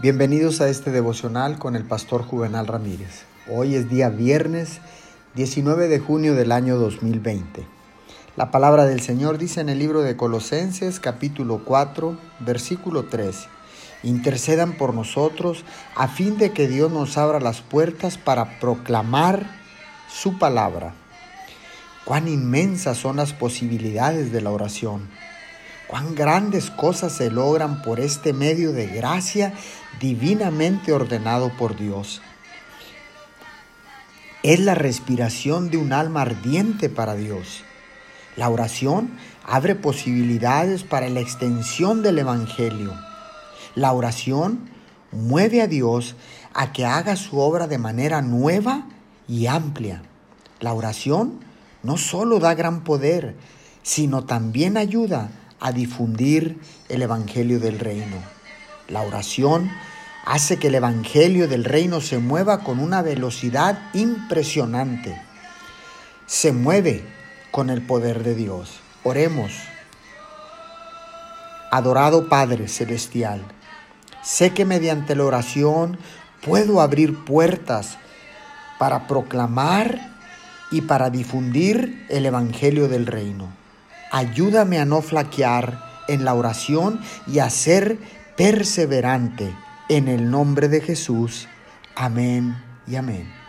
Bienvenidos a este devocional con el pastor Juvenal Ramírez. Hoy es día viernes 19 de junio del año 2020. La palabra del Señor dice en el libro de Colosenses capítulo 4 versículo 3. Intercedan por nosotros a fin de que Dios nos abra las puertas para proclamar su palabra. Cuán inmensas son las posibilidades de la oración cuán grandes cosas se logran por este medio de gracia divinamente ordenado por Dios. Es la respiración de un alma ardiente para Dios. La oración abre posibilidades para la extensión del Evangelio. La oración mueve a Dios a que haga su obra de manera nueva y amplia. La oración no solo da gran poder, sino también ayuda a difundir el Evangelio del Reino. La oración hace que el Evangelio del Reino se mueva con una velocidad impresionante. Se mueve con el poder de Dios. Oremos. Adorado Padre Celestial, sé que mediante la oración puedo abrir puertas para proclamar y para difundir el Evangelio del Reino. Ayúdame a no flaquear en la oración y a ser perseverante. En el nombre de Jesús. Amén y amén.